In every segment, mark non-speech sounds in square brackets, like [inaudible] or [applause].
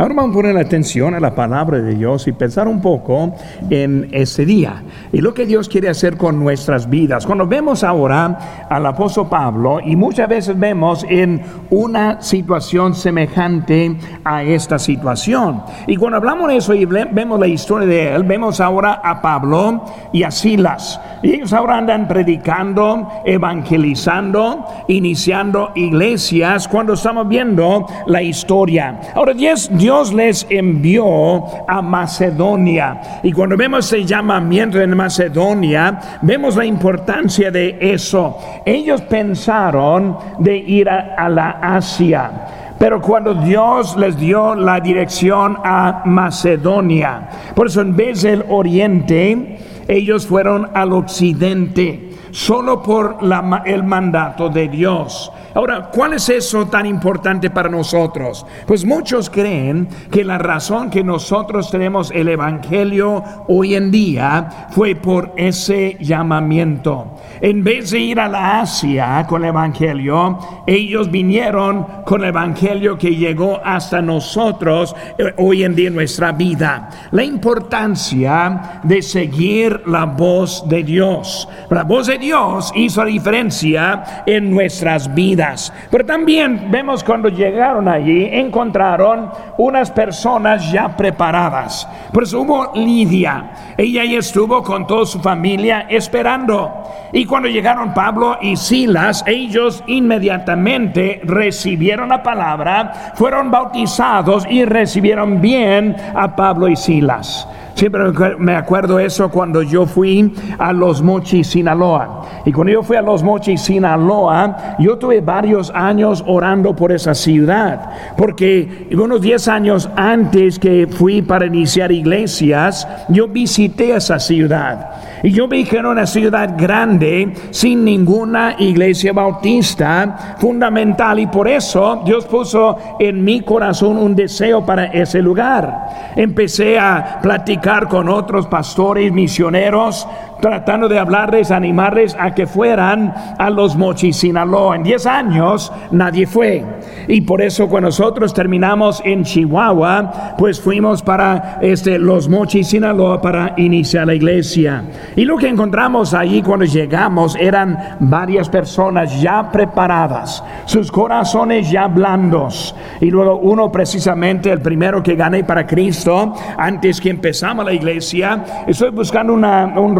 Ahora vamos a poner atención a la palabra de Dios y pensar un poco en ese día y lo que Dios quiere hacer con nuestras vidas. Cuando vemos ahora al apóstol Pablo y muchas veces vemos en una situación semejante a esta situación. Y cuando hablamos de eso y vemos la historia de él, vemos ahora a Pablo y a Silas. Y ellos ahora andan predicando, evangelizando, iniciando iglesias cuando estamos viendo la historia. Ahora Dios, Dios les envió a Macedonia. Y cuando vemos ese llamamiento en Macedonia, vemos la importancia de eso. Ellos pensaron de ir a, la Asia. Pero cuando Dios les dio la dirección a Macedonia, por eso en vez del oriente, ellos fueron al occidente, solo por el mandato de Dios. Ahora, ¿cuál es eso tan importante para nosotros? Pues muchos creen que la razón que nosotros tenemos el Evangelio hoy en día fue por ese llamamiento. En vez de ir a la Asia con el Evangelio, ellos vinieron con el Evangelio que llegó hasta nosotros eh, hoy en día en nuestra vida. La importancia de seguir la voz de Dios. La voz de Dios hizo la diferencia en nuestras vidas. Pero también vemos cuando llegaron allí, encontraron unas personas ya preparadas. Por eso hubo Lidia. Ella ya estuvo con toda su familia esperando. Y cuando llegaron Pablo y Silas, ellos inmediatamente recibieron la palabra, fueron bautizados y recibieron bien a Pablo y Silas. Siempre me acuerdo eso cuando yo fui a Los Mochis, Sinaloa. Y cuando yo fui a Los Mochis, Sinaloa, yo tuve varios años orando por esa ciudad. Porque unos 10 años antes que fui para iniciar iglesias, yo visité esa ciudad. Y yo vi que era una ciudad grande, sin ninguna iglesia bautista fundamental. Y por eso Dios puso en mi corazón un deseo para ese lugar. Empecé a platicar con otros pastores, misioneros, tratando de hablarles, animarles a que fueran a los Mochis, Sinaloa. En 10 años nadie fue. Y por eso cuando nosotros terminamos en Chihuahua, pues fuimos para este, los Mochis, Sinaloa para iniciar la iglesia. Y lo que encontramos allí cuando llegamos eran varias personas ya preparadas, sus corazones ya blandos. Y luego uno precisamente, el primero que gané para Cristo, antes que empezamos la iglesia, estoy buscando una, un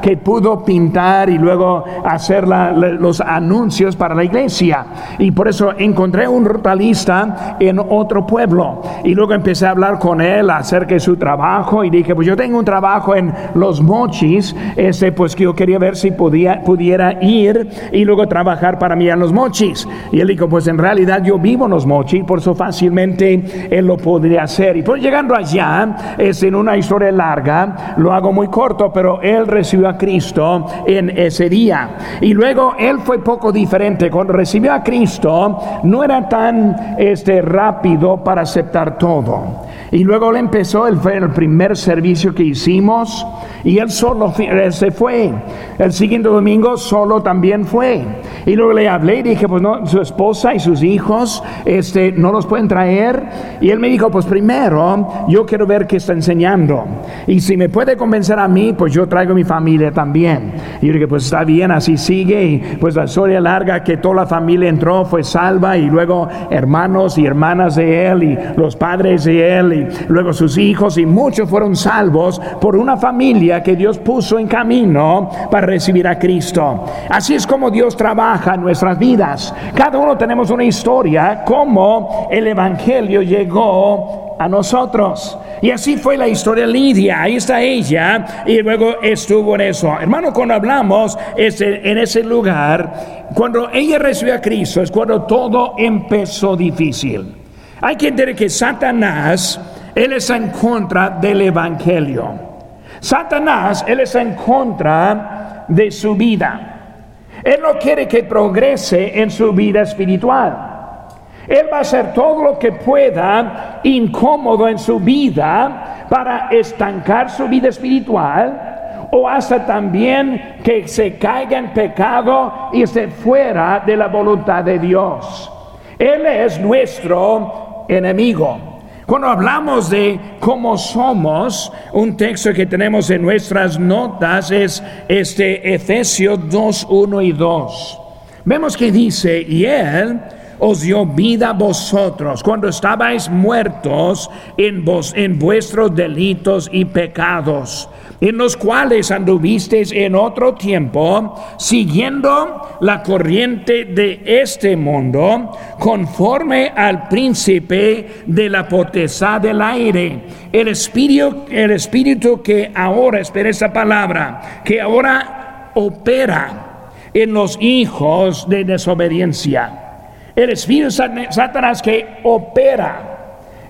que pudo pintar y luego hacer los anuncios para la iglesia. Y por eso encontré un rotalista en otro pueblo. Y luego empecé a hablar con él acerca de su trabajo y dije, pues yo tengo un trabajo en Los Mochis, este, pues que yo quería ver si podía, pudiera ir y luego trabajar para mí en Los Mochis. Y él dijo, pues en realidad yo vivo en Los Mochis, por eso fácilmente él lo podría hacer. Y pues llegando allá, es en una historia larga, lo hago muy corto, pero él recibió a Cristo en ese día. Y luego él fue poco diferente. Cuando recibió a Cristo, no era tan este, rápido para aceptar todo. Y luego él empezó, él fue el primer servicio que hicimos y él solo se fue. El siguiente domingo solo también fue. Y luego le hablé y dije, pues no, su esposa y sus hijos este, no los pueden traer. Y él me dijo, pues primero yo quiero ver qué está enseñando. Y si me puede convencer a mí, pues yo traigo mi familia también. Y yo dije, pues está bien, así sigue. Y pues la historia larga que toda la familia entró, fue salva. Y luego hermanos y hermanas de él y los padres de él luego sus hijos y muchos fueron salvos por una familia que Dios puso en camino para recibir a Cristo. Así es como Dios trabaja en nuestras vidas. Cada uno tenemos una historia, como el Evangelio llegó a nosotros. Y así fue la historia de Lidia. Ahí está ella. Y luego estuvo en eso. Hermano, cuando hablamos este, en ese lugar, cuando ella recibió a Cristo, es cuando todo empezó difícil. Hay que entender que Satanás, él está en contra del Evangelio. Satanás, él está en contra de su vida. Él no quiere que progrese en su vida espiritual. Él va a hacer todo lo que pueda incómodo en su vida para estancar su vida espiritual o hasta también que se caiga en pecado y se fuera de la voluntad de Dios. Él es nuestro enemigo. Cuando hablamos de cómo somos, un texto que tenemos en nuestras notas es este Efesios 2, 1 y 2. Vemos que dice, y Él os dio vida a vosotros cuando estabais muertos en, vos, en vuestros delitos y pecados en los cuales anduvisteis en otro tiempo, siguiendo la corriente de este mundo, conforme al príncipe de la potestad del aire, el espíritu, el espíritu que ahora, espera esa palabra, que ahora opera en los hijos de desobediencia. El espíritu Satanás que opera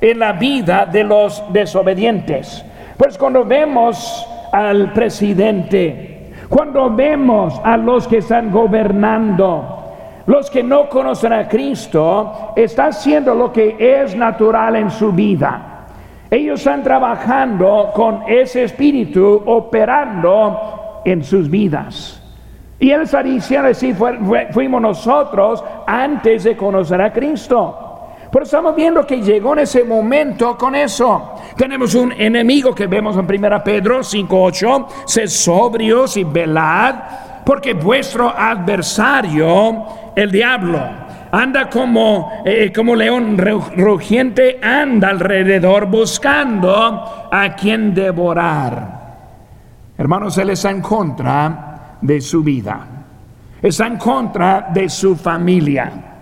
en la vida de los desobedientes. Pues cuando vemos al presidente, cuando vemos a los que están gobernando, los que no conocen a Cristo, está haciendo lo que es natural en su vida. Ellos están trabajando con ese espíritu operando en sus vidas. Y él está diciendo, si fuimos nosotros antes de conocer a Cristo. Pero estamos viendo que llegó en ese momento con eso. Tenemos un enemigo que vemos en 1 Pedro 5.8, sed sobrios y velad, porque vuestro adversario, el diablo, anda como, eh, como león rugiente, anda alrededor buscando a quien devorar. Hermanos, él está en contra de su vida, está en contra de su familia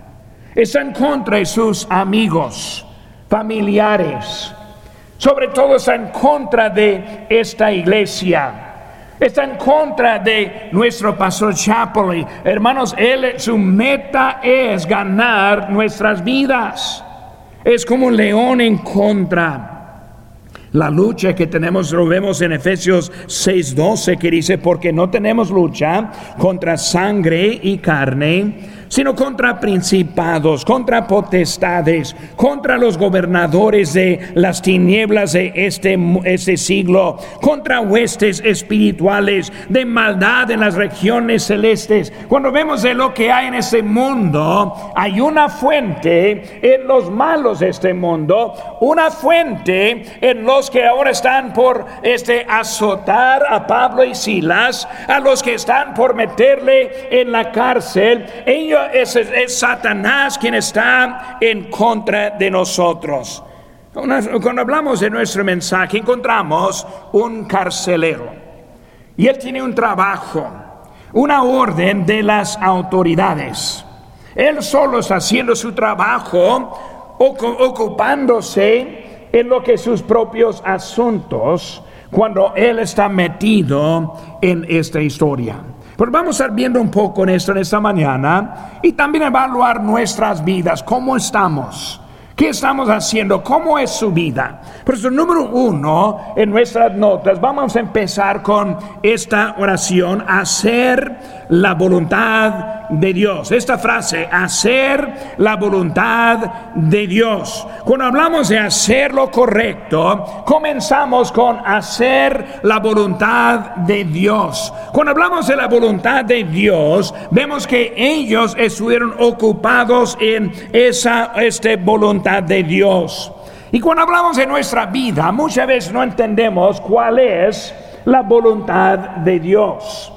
está en contra de sus amigos, familiares, sobre todo está en contra de esta iglesia. Está en contra de nuestro pastor Chapley. Hermanos, él, su meta es ganar nuestras vidas. Es como un león en contra. La lucha que tenemos lo vemos en Efesios 6:12 que dice, porque no tenemos lucha contra sangre y carne, sino contra principados, contra potestades, contra los gobernadores de las tinieblas de este, este siglo, contra huestes espirituales de maldad en las regiones celestes. Cuando vemos de lo que hay en este mundo, hay una fuente en los malos de este mundo, una fuente en los que ahora están por este azotar a Pablo y Silas, a los que están por meterle en la cárcel. Ellos es, Satanás quien está en contra de nosotros. Cuando hablamos de nuestro mensaje, encontramos un carcelero. Y él tiene un trabajo, una orden de las autoridades. Él solo está haciendo su trabajo, ocupándose en lo que sus propios asuntos, cuando él está metido en esta historia. Pues vamos a estar viendo un poco en esto en esta mañana y también evaluar nuestras vidas, cómo estamos. ¿Qué estamos haciendo? ¿Cómo es su vida? Por eso, número uno, en nuestras notas, vamos a empezar con esta oración, hacer la voluntad de Dios. Esta frase, hacer la voluntad de Dios. Cuando hablamos de hacer lo correcto, comenzamos con hacer la voluntad de Dios. Cuando hablamos de la voluntad de Dios, vemos que ellos estuvieron ocupados en esa este, voluntad de Dios. Y cuando hablamos de nuestra vida, muchas veces no entendemos cuál es la voluntad de Dios.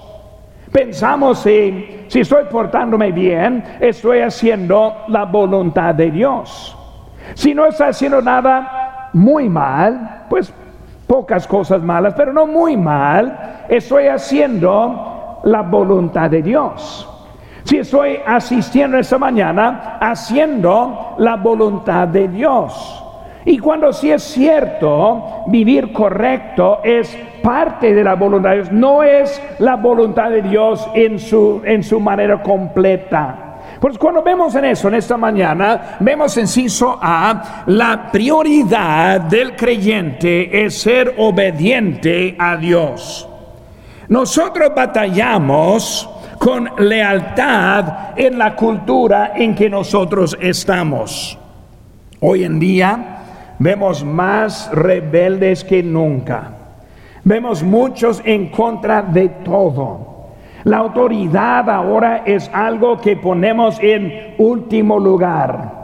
Pensamos si, si estoy portándome bien, estoy haciendo la voluntad de Dios. Si no estoy haciendo nada muy mal, pues pocas cosas malas, pero no muy mal, estoy haciendo la voluntad de Dios. Si estoy asistiendo esta mañana, haciendo la voluntad de Dios. Y cuando sí es cierto, vivir correcto es parte de la voluntad de Dios, no es la voluntad de Dios en su, en su manera completa. Pues cuando vemos en eso, en esta mañana, vemos inciso A, la prioridad del creyente es ser obediente a Dios. Nosotros batallamos con lealtad en la cultura en que nosotros estamos. Hoy en día vemos más rebeldes que nunca. Vemos muchos en contra de todo. La autoridad ahora es algo que ponemos en último lugar.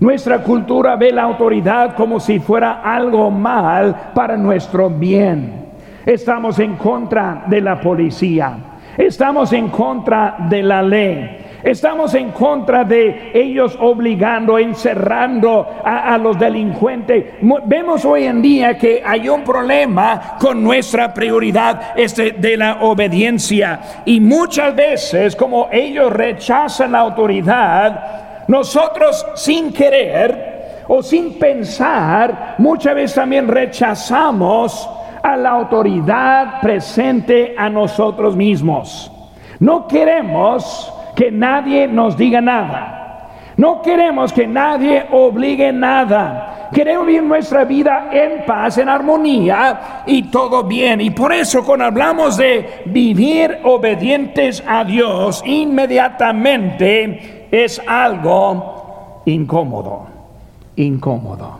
Nuestra cultura ve la autoridad como si fuera algo mal para nuestro bien. Estamos en contra de la policía. Estamos en contra de la ley. Estamos en contra de ellos obligando, encerrando a, los delincuentes. Vemos hoy en día que hay un problema con nuestra prioridad este, de la obediencia. Y muchas veces, como ellos rechazan la autoridad, nosotros sin querer o sin pensar, muchas veces también rechazamos a la autoridad presente a nosotros mismos. No queremos que nadie nos diga nada. No queremos que nadie obligue nada. Queremos vivir nuestra vida en paz, en armonía y todo bien. Y por eso cuando hablamos de vivir obedientes a Dios, inmediatamente es algo incómodo. Incómodo.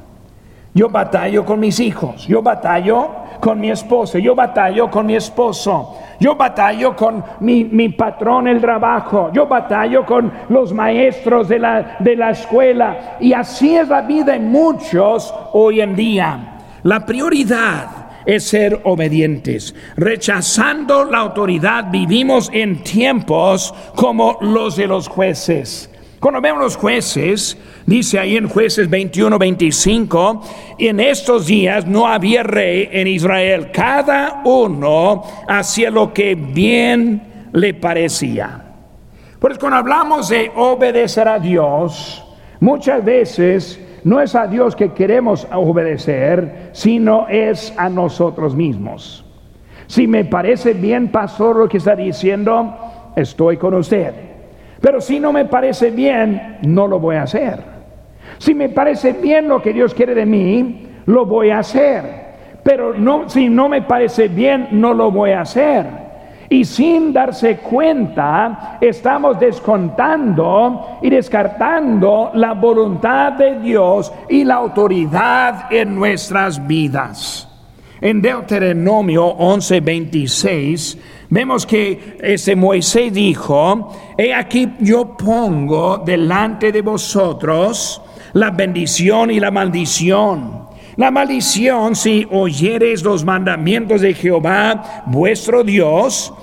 Yo batallo con mis hijos, yo batallo con mi esposa, yo batallo con mi esposo, yo batallo con mi, mi patrón el trabajo, yo batallo con los maestros de la, de la escuela. Y así es la vida en muchos hoy en día. La prioridad es ser obedientes. Rechazando la autoridad vivimos en tiempos como los de los jueces. Cuando vemos los jueces, dice ahí en jueces 21, 25, en estos días no había rey en Israel, cada uno hacía lo que bien le parecía. Pues cuando hablamos de obedecer a Dios, muchas veces no es a Dios que queremos obedecer, sino es a nosotros mismos. Si me parece bien, pastor, lo que está diciendo, estoy con usted. Pero si no me parece bien, no lo voy a hacer. Si me parece bien lo que Dios quiere de mí, lo voy a hacer. Pero no, si no me parece bien, no lo voy a hacer. Y sin darse cuenta, estamos descontando y descartando la voluntad de Dios y la autoridad en nuestras vidas. En Deuteronomio 11:26 vemos que ese Moisés dijo, he aquí yo pongo delante de vosotros la bendición y la maldición. La maldición si oyeres los mandamientos de Jehová vuestro Dios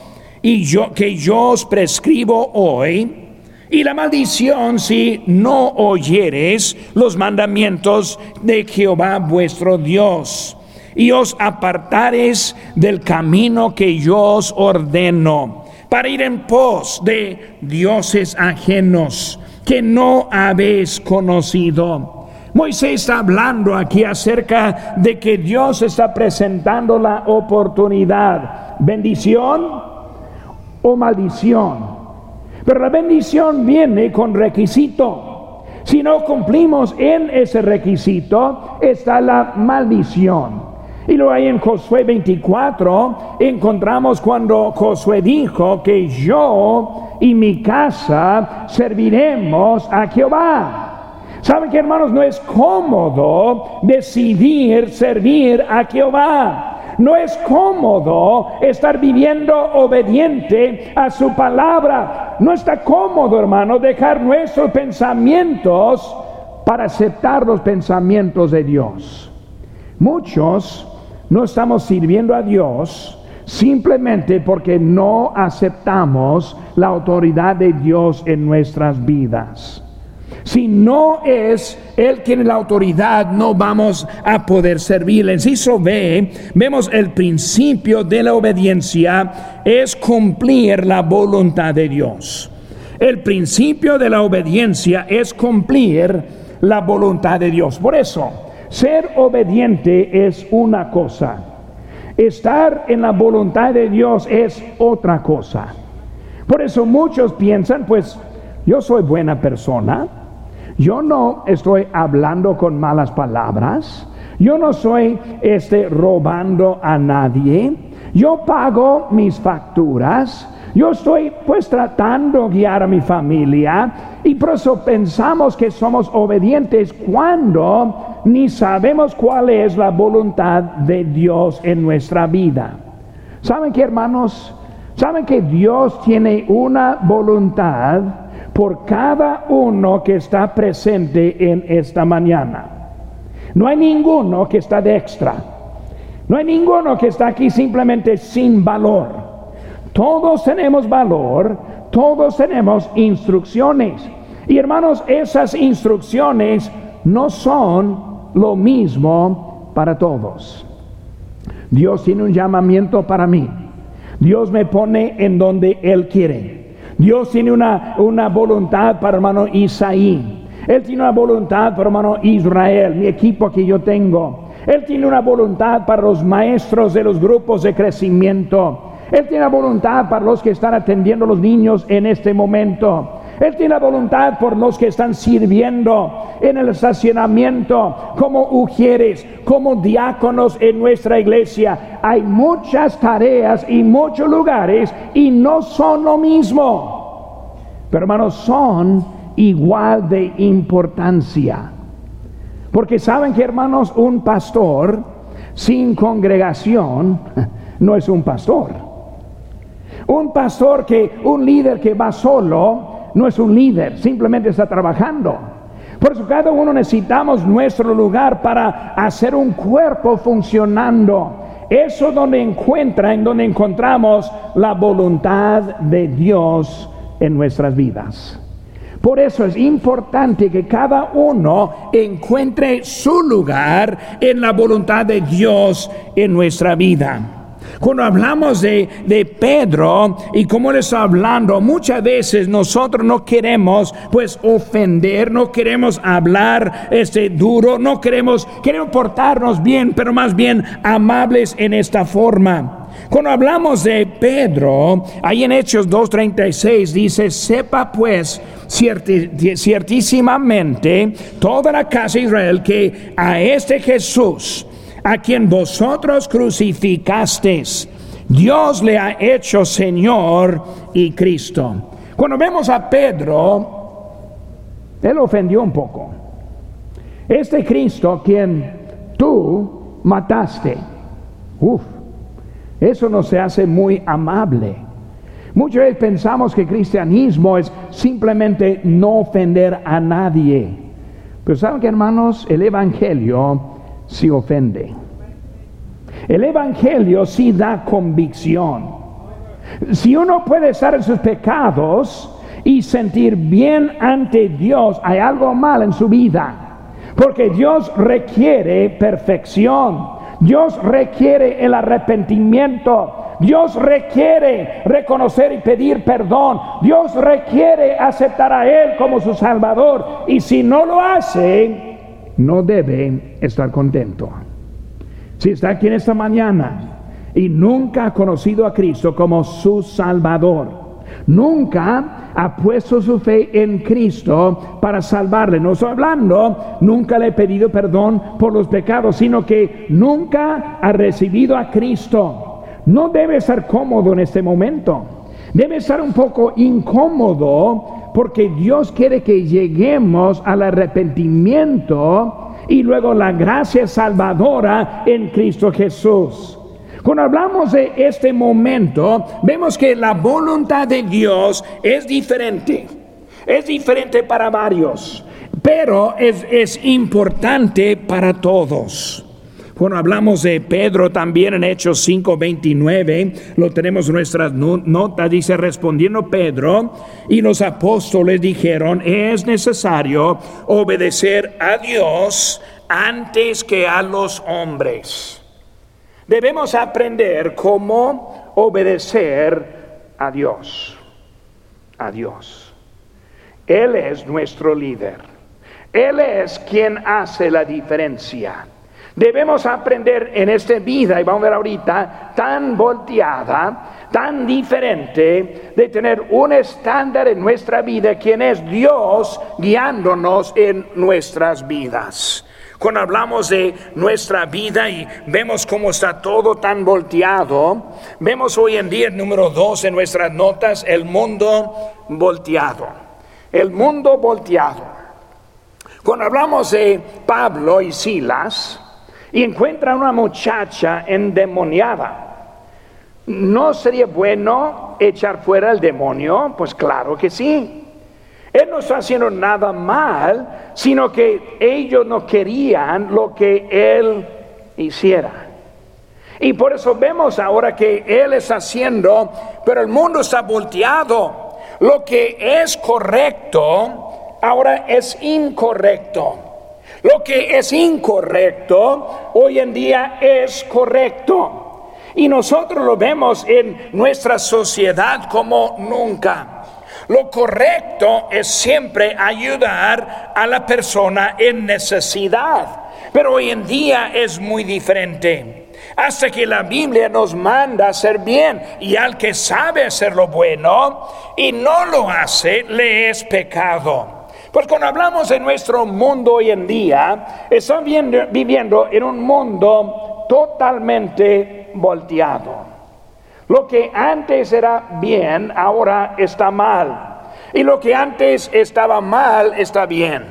y yo que yo os prescribo hoy, y la maldición si no oyeres los mandamientos de Jehová vuestro Dios y os apartares del camino que yo os ordeno, para ir en pos de dioses ajenos que no habéis conocido. Moisés está hablando aquí acerca de que Dios está presentando la oportunidad, bendición o maldición. Pero la bendición viene con requisito. Si no cumplimos en ese requisito, está la maldición. Y luego ahí en Josué 24 encontramos cuando Josué dijo que yo y mi casa serviremos a Jehová. ¿Saben que hermanos? No es cómodo decidir servir a Jehová. No es cómodo estar viviendo obediente a su palabra. No está cómodo, hermano, dejar nuestros pensamientos para aceptar los pensamientos de Dios. Muchos no estamos sirviendo a Dios simplemente porque no aceptamos la autoridad de Dios en nuestras vidas. Si no es Él quien la autoridad, no vamos a poder servirle. En Inciso B, vemos el principio de la obediencia es cumplir la voluntad de Dios. El principio de la obediencia es cumplir la voluntad de Dios. Por eso, ser obediente es una cosa. Estar en la voluntad de Dios es otra cosa. Por eso muchos piensan, pues yo soy buena persona, yo no estoy hablando con malas palabras, yo no soy este robando a nadie, yo pago mis facturas, yo estoy pues tratando de guiar a mi familia y por eso pensamos que somos obedientes cuando ni sabemos cuál es la voluntad de Dios en nuestra vida. ¿Saben qué hermanos? ¿Saben que Dios tiene una voluntad por cada uno que está presente en esta mañana. No hay ninguno que está de extra. No hay ninguno que está aquí simplemente sin valor. Todos tenemos valor, todos tenemos instrucciones. Y hermanos, esas instrucciones no son lo mismo para todos. Dios tiene un llamamiento para mí. Dios me pone en donde Él quiere. Dios tiene una, una voluntad para hermano Isaí. Él tiene una voluntad para hermano Israel, mi equipo que yo tengo. Él tiene una voluntad para los maestros de los grupos de crecimiento. Él tiene voluntad para los que están atendiendo a los niños en este momento. Él tiene voluntad por los que están sirviendo en el estacionamiento, como ujieres, como diáconos en nuestra iglesia. Hay muchas tareas y muchos lugares y no son lo mismo. Pero hermanos, son igual de importancia. Porque saben que hermanos, un pastor sin congregación [laughs] no es un pastor. Un pastor que, un líder que va solo, no es un líder, simplemente está trabajando. Por eso cada uno necesitamos nuestro lugar para hacer un cuerpo funcionando. Eso donde encuentra, en donde encontramos la voluntad de Dios en nuestras vidas. Por eso es importante que cada uno encuentre su lugar en la voluntad de Dios en nuestra vida. Cuando hablamos de, Pedro y como él está hablando, muchas veces nosotros no queremos pues ofender, no queremos hablar este duro, no queremos, queremos portarnos bien, pero más bien amables en esta forma. Cuando hablamos de Pedro, ahí en Hechos 2.36 dice, sepa pues ciertísimamente toda la casa de Israel que a este Jesús, a quien vosotros crucificasteis, Dios le ha hecho Señor y Cristo. Cuando vemos a Pedro, él ofendió un poco. Este Cristo, quien tú mataste, uff, eso no se hace muy amable. Muchas veces pensamos que cristianismo es simplemente no ofender a nadie. Pero saben que hermanos, el Evangelio si ofende. El Evangelio sí da convicción. Si uno puede estar en sus pecados y sentir bien ante Dios, hay algo mal en su vida. Porque Dios requiere perfección. Dios requiere el arrepentimiento. Dios requiere reconocer y pedir perdón. Dios requiere aceptar a Él como su Salvador. Y si no lo hace, no debe estar contento. Si está aquí en esta mañana y nunca ha conocido a Cristo como su Salvador, nunca ha puesto su fe en Cristo para salvarle. No estoy hablando, nunca le he pedido perdón por los pecados, sino que nunca ha recibido a Cristo. No debe estar cómodo en este momento. Debe estar un poco incómodo porque Dios quiere que lleguemos al arrepentimiento y luego la gracia salvadora en Cristo Jesús. Cuando hablamos de este momento, vemos que la voluntad de Dios es diferente. Es diferente para varios, pero es, es importante para todos. Cuando hablamos de Pedro también en Hechos 5:29, lo tenemos en nuestras notas, dice, respondiendo Pedro y los apóstoles dijeron, es necesario obedecer a Dios antes que a los hombres. Debemos aprender cómo obedecer a Dios, a Dios. Él es nuestro líder. Él es quien hace la diferencia. Debemos aprender en esta vida, y vamos a ver ahorita, tan volteada, tan diferente, de tener un estándar en nuestra vida, quien es Dios guiándonos en nuestras vidas. Cuando hablamos de nuestra vida y vemos cómo está todo tan volteado, vemos hoy en día, número dos en nuestras notas, el mundo volteado. El mundo volteado. Cuando hablamos de Pablo y Silas, y encuentra una muchacha endemoniada. ¿No sería bueno echar fuera el demonio? Pues claro que sí. Él no está haciendo nada mal, sino que ellos no querían lo que Él hiciera. Y por eso vemos ahora que Él está haciendo, pero el mundo está volteado. Lo que es correcto, ahora es incorrecto. Lo que es incorrecto, hoy en día es correcto. Y nosotros lo vemos en nuestra sociedad como nunca. Lo correcto es siempre ayudar a la persona en necesidad, pero hoy en día es muy diferente. Hasta que la Biblia nos manda hacer bien y al que sabe hacer lo bueno y no lo hace, le es pecado. Pues cuando hablamos de nuestro mundo hoy en día, estamos viviendo en un mundo totalmente volteado. Lo que antes era bien, ahora está mal. Y lo que antes estaba mal, está bien.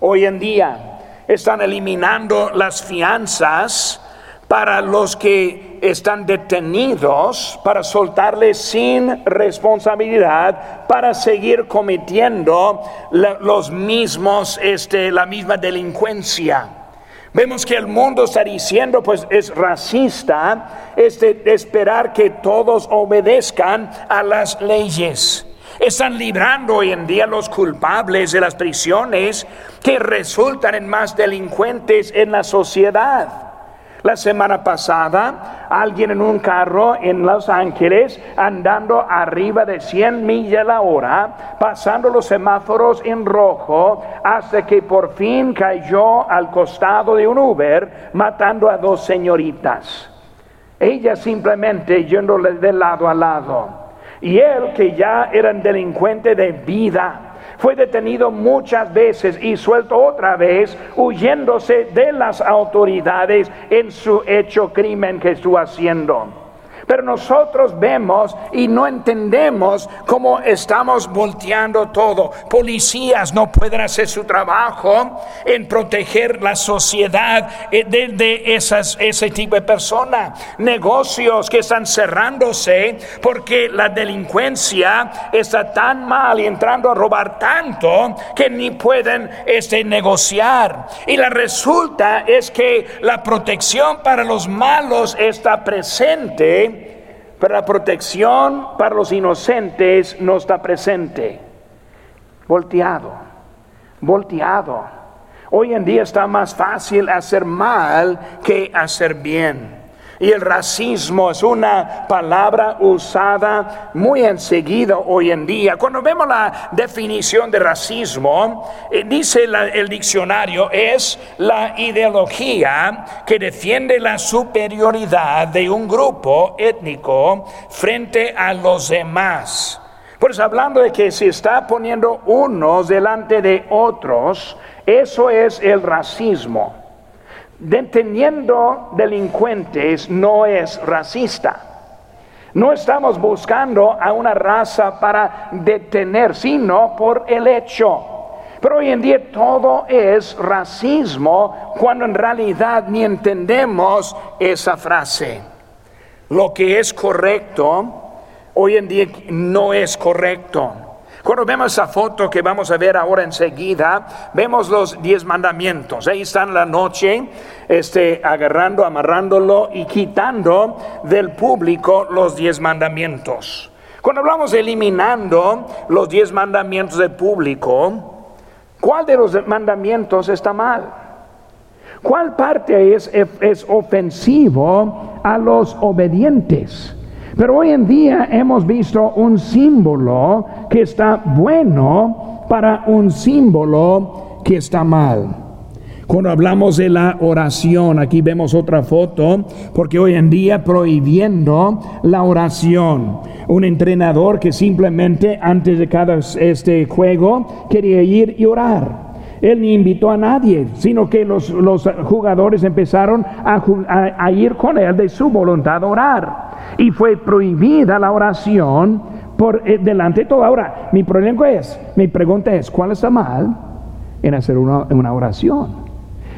Hoy en día están eliminando las fianzas para los que están detenidos, para soltarles sin responsabilidad, para seguir cometiendo los mismos, este, la misma delincuencia. Vemos que el mundo está diciendo, pues es racista, es de esperar que todos obedezcan a las leyes. Están librando hoy en día los culpables de las prisiones que resultan en más delincuentes en la sociedad. La semana pasada, alguien en un carro en Los Ángeles, andando arriba de 100 millas la hora, pasando los semáforos en rojo, hasta que por fin cayó al costado de un Uber, matando a dos señoritas. Ella simplemente yéndole de lado a lado. Y él, que ya era un delincuente de vida, fue detenido muchas veces y suelto otra vez, huyéndose de las autoridades en su hecho crimen que estuvo haciendo. Pero nosotros vemos y no entendemos cómo estamos volteando todo. Policías no pueden hacer su trabajo en proteger la sociedad eh, de, esas, ese tipo de personas. Negocios que están cerrándose porque la delincuencia está tan mal y entrando a robar tanto que ni pueden este, negociar. Y la resulta es que la protección para los malos está presente pero la protección para los inocentes no está presente. Volteado, volteado. Hoy en día está más fácil hacer mal que hacer bien. Y el racismo es una palabra usada muy enseguida hoy en día. Cuando vemos la definición de racismo, eh, dice el diccionario, es la ideología que defiende la superioridad de un grupo étnico frente a los demás. Pues hablando de que se está poniendo unos delante de otros, eso es el racismo deteniendo delincuentes no es racista. No estamos buscando a una raza para detener, sino por el hecho. Pero hoy en día todo es racismo cuando en realidad ni entendemos esa frase. Lo que es correcto, hoy en día no es correcto. Cuando vemos esa foto que vamos a ver ahora enseguida, vemos los diez mandamientos. Ahí están la noche, este, agarrando, amarrándolo y quitando del público los diez mandamientos. Cuando hablamos de eliminando los diez mandamientos del público, ¿cuál de los mandamientos está mal? ¿Cuál parte es, es ofensivo a los obedientes? Pero hoy en día hemos visto un símbolo que está bueno para un símbolo que está mal. Cuando hablamos de la oración, aquí vemos otra foto, porque hoy en día prohibiendo la oración. Un entrenador que simplemente antes de cada este juego quería ir y orar. Él ni invitó a nadie, sino que los, jugadores empezaron a, a ir con él de su voluntad a orar y fue prohibida la oración por eh, delante de todo. Ahora, mi problema es, mi pregunta es, ¿cuál está mal en hacer una, una oración?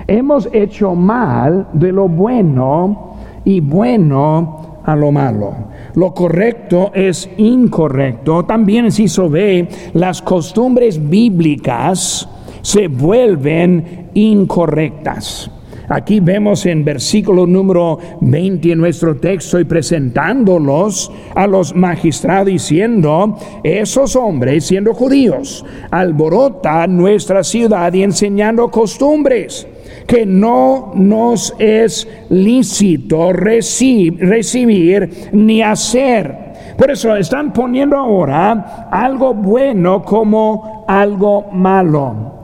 Hemos hecho mal de lo bueno y bueno a lo malo. lo correcto es incorrecto. También se ve, las costumbres bíblicas se vuelven incorrectas. Aquí vemos en versículo número 20 en nuestro texto y presentándolos a los magistrados diciendo, esos hombres siendo judíos alborotan nuestra ciudad y enseñando costumbres que no nos es lícito recibir ni hacer. Por eso están poniendo ahora algo bueno como algo malo.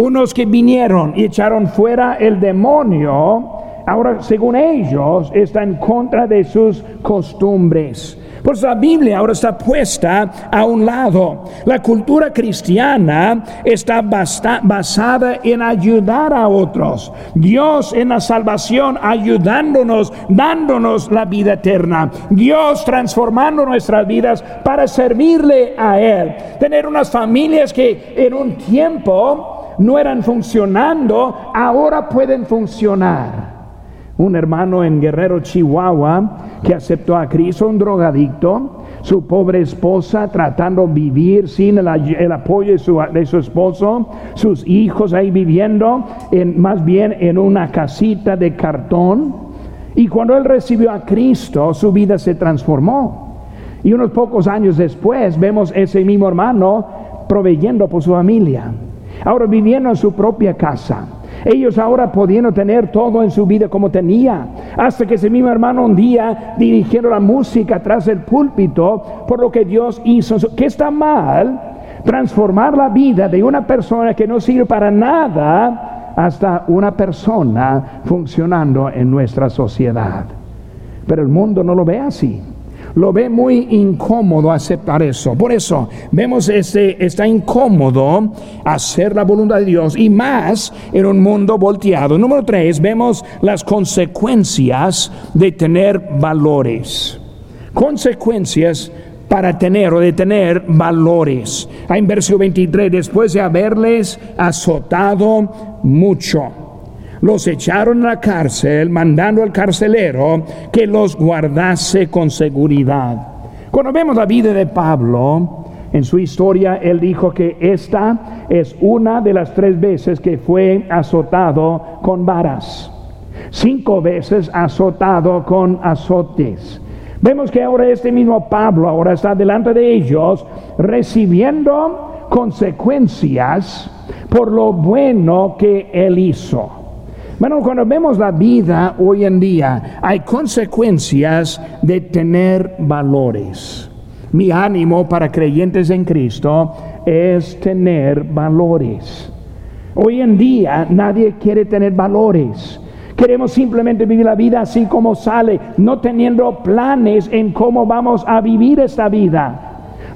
Unos que vinieron y echaron fuera el demonio, ahora según ellos está en contra de sus costumbres. Pues la Biblia ahora está puesta a un lado. La cultura cristiana está basada en ayudar a otros. Dios en la salvación ayudándonos, dándonos la vida eterna. Dios transformando nuestras vidas para servirle a Él. Tener unas familias que en un tiempo no eran funcionando, ahora pueden funcionar. Un hermano en Guerrero, Chihuahua, que aceptó a Cristo, un drogadicto, su pobre esposa tratando de vivir sin el, apoyo de su, de su, esposo, sus hijos ahí viviendo en, más bien en una casita de cartón. Y cuando él recibió a Cristo, su vida se transformó. Y unos pocos años después vemos ese mismo hermano proveyendo por su familia ahora viviendo en su propia casa. Ellos ahora pudiendo tener todo en su vida como tenía. Hasta que ese mismo hermano un día dirigiendo la música tras el púlpito por lo que Dios hizo. Que está mal transformar la vida de una persona que no sirve para nada hasta una persona funcionando en nuestra sociedad. Pero el mundo no lo ve así lo ve muy incómodo aceptar eso. Por eso vemos este, está incómodo hacer la voluntad de Dios y más en un mundo volteado. Número tres, vemos las consecuencias de tener valores. Consecuencias para tener o de tener valores. En versículo 23, después de haberles azotado mucho los echaron a la cárcel, mandando al carcelero que los guardase con seguridad. Cuando vemos la vida de Pablo, en su historia, él dijo que esta es una de las tres veces que fue azotado con varas. Cinco veces azotado con azotes. Vemos que ahora este mismo Pablo ahora está delante de ellos recibiendo consecuencias por lo bueno que él hizo. Bueno, cuando vemos la vida hoy en día, hay consecuencias de tener valores. Mi ánimo para creyentes en Cristo es tener valores. Hoy en día nadie quiere tener valores. Queremos simplemente vivir la vida así como sale, no teniendo planes en cómo vamos a vivir esta vida.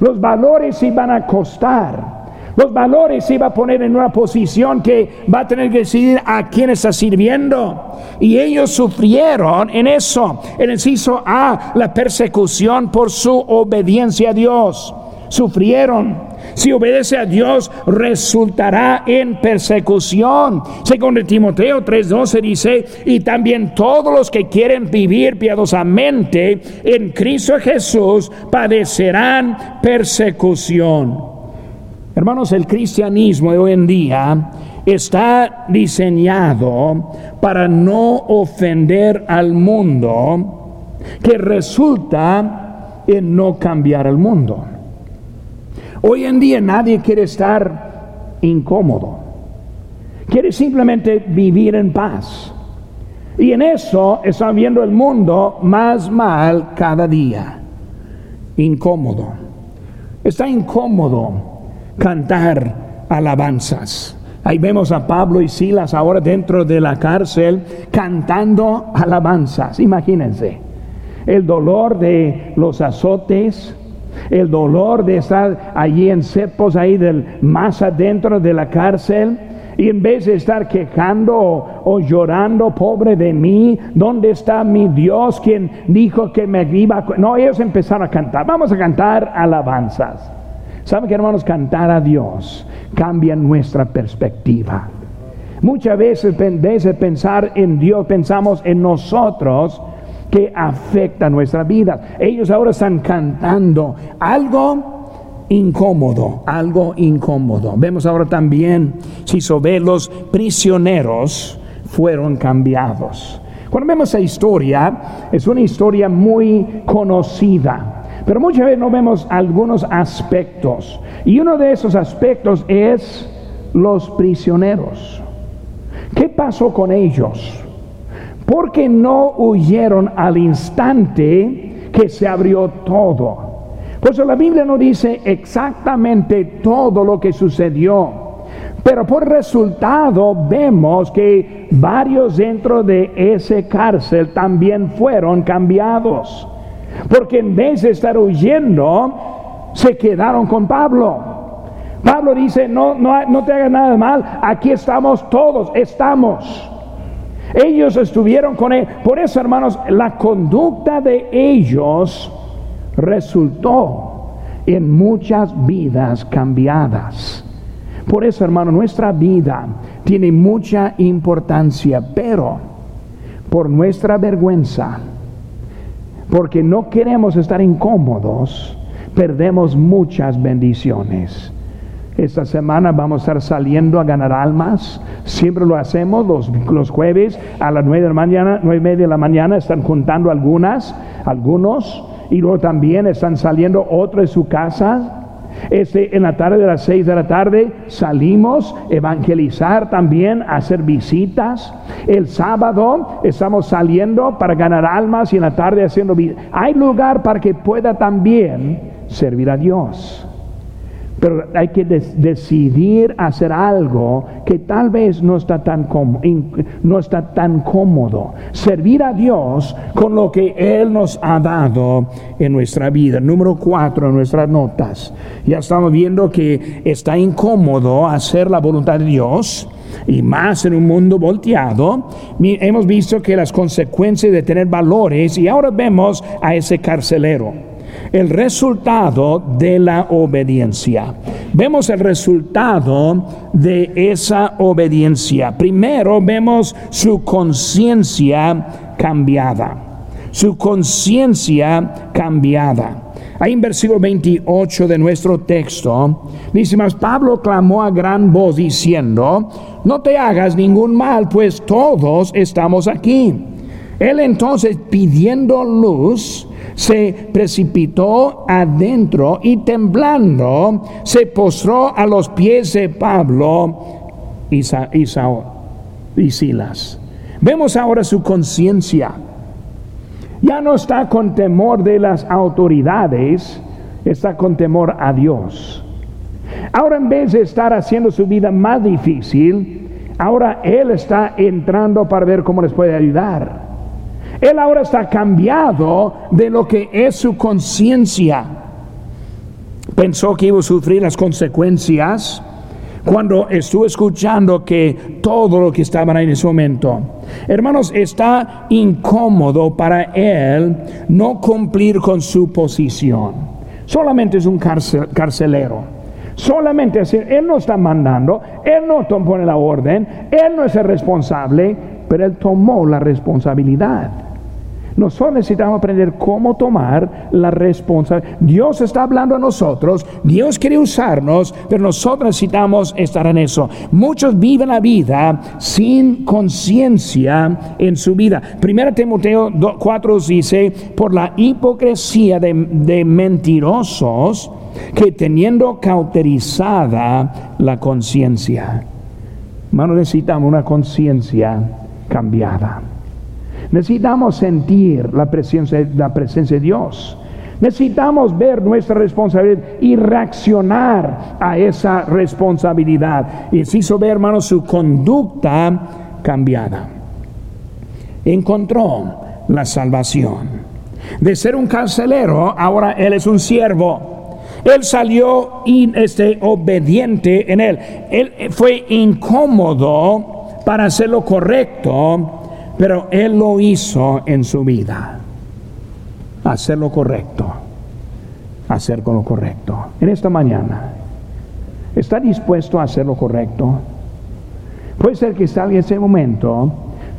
Los valores sí van a costar. Los valores va a poner en una posición que va a tener que decidir a quién está sirviendo. Y ellos sufrieron en eso. El inciso A, la persecución por su obediencia a Dios. Sufrieron. Si obedece a Dios, resultará en persecución. Segundo Timoteo 3:12 dice, y también todos los que quieren vivir piadosamente en Cristo Jesús padecerán persecución. Hermanos, el cristianismo de hoy en día está diseñado para no ofender al mundo, que resulta en no cambiar el mundo. Hoy en día nadie quiere estar incómodo, quiere simplemente vivir en paz. Y en eso está viendo el mundo más mal cada día, incómodo. Está incómodo cantar alabanzas. Ahí vemos a Pablo y Silas ahora dentro de la cárcel cantando alabanzas. Imagínense el dolor de los azotes, el dolor de estar allí en cepos ahí del, más adentro de la cárcel. Y en vez de estar quejando o, llorando, pobre de mí, ¿dónde está mi Dios quien dijo que me iba a... No, ellos empezaron a cantar. Vamos a cantar alabanzas. ¿Saben que hermanos? Cantar a Dios cambia nuestra perspectiva. Muchas veces, veces pensar en Dios, pensamos en nosotros que afecta nuestra vida. Ellos ahora están cantando algo incómodo, algo incómodo. Vemos ahora también, si sobre los prisioneros fueron cambiados. Cuando vemos esa historia, es una historia muy conocida, pero muchas veces no vemos algunos aspectos. Y uno de esos aspectos es los prisioneros. ¿Qué pasó con ellos? Porque no huyeron al instante que se abrió todo. Por eso la Biblia no dice exactamente todo lo que sucedió. Pero por resultado vemos que varios dentro de ese cárcel también fueron cambiados. Porque en vez de estar huyendo, se quedaron con Pablo. Pablo dice, no, no, no te hagas nada mal, aquí estamos todos, estamos. Ellos estuvieron con él. Por eso, hermanos, la conducta de ellos resultó en muchas vidas cambiadas. Por eso, hermano, nuestra vida tiene mucha importancia, pero por nuestra vergüenza, porque no queremos estar incómodos, perdemos muchas bendiciones. Esta semana vamos a estar saliendo a ganar almas. Siempre lo hacemos los, los jueves a las nueve de la mañana, nueve y media de la mañana. Están juntando algunas, algunos, y luego también están saliendo otros de su casa. Este, en la tarde de las seis de la tarde salimos evangelizar también, hacer visitas. El sábado estamos saliendo para ganar almas y en la tarde haciendo Hay lugar para que pueda también servir a Dios. Pero hay que decidir hacer algo que tal vez no está, tan no está tan cómodo. Servir a Dios con lo que Él nos ha dado en nuestra vida. Número cuatro en nuestras notas. Ya estamos viendo que está incómodo hacer la voluntad de Dios y más en un mundo volteado, hemos visto que las consecuencias de tener valores y ahora vemos a ese carcelero el resultado de la obediencia. Vemos el resultado de esa obediencia. Primero vemos su conciencia cambiada. Su conciencia cambiada. Ahí en versículo 28 de nuestro texto, dice más, Pablo clamó a gran voz diciendo, no te hagas ningún mal, pues todos estamos aquí. Él entonces pidiendo luz, se precipitó adentro y temblando se postró a los pies de Pablo y, y Silas. Vemos ahora su conciencia. Ya no está con temor de las autoridades, está con temor a Dios. Ahora en vez de estar haciendo su vida más difícil, ahora Él está entrando para ver cómo les puede ayudar. Él ahora está cambiado de lo que es su conciencia. Pensó que iba a sufrir las consecuencias cuando estuvo escuchando que todo lo que estaban ahí en ese momento. Hermanos, está incómodo para él no cumplir con su posición. Solamente es un carcelero. Solamente así, él no está mandando, él no pone la orden, él no es el responsable, pero él tomó la responsabilidad. Nosotros necesitamos aprender cómo tomar la responsabilidad. Dios está hablando a nosotros, Dios quiere usarnos, pero nosotros necesitamos estar en eso. Muchos viven la vida sin conciencia en su vida. Primera Timoteo 4 dice, por la hipocresía de, de mentirosos que teniendo cauterizada la conciencia. Hermano, necesitamos una conciencia cambiada. Necesitamos sentir la presencia, la presencia de Dios. Necesitamos ver nuestra responsabilidad y reaccionar a esa responsabilidad. Y se hizo ver, hermano, su conducta cambiada. Encontró la salvación. De ser un carcelero, ahora él es un siervo. Él salió este, obediente en él. Él fue incómodo para hacer lo correcto pero Él lo hizo en su vida. Hacer lo correcto. Hacer con lo correcto. En esta mañana, ¿está dispuesto a hacer lo correcto? Puede ser que salga ese momento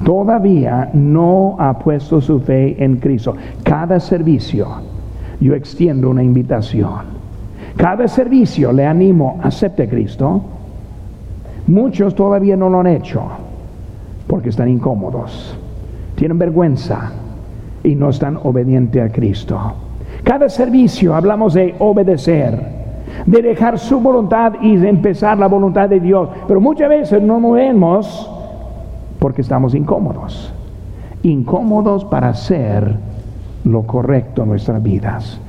todavía no ha puesto su fe en Cristo. Cada servicio yo extiendo una invitación. Cada servicio le animo, acepte Cristo. Muchos todavía no lo han hecho porque están incómodos, tienen vergüenza y no están obedientes a Cristo. Cada servicio hablamos de obedecer, de dejar su voluntad y de empezar la voluntad de Dios, pero muchas veces no movemos porque estamos incómodos, incómodos para hacer lo correcto en nuestras vidas.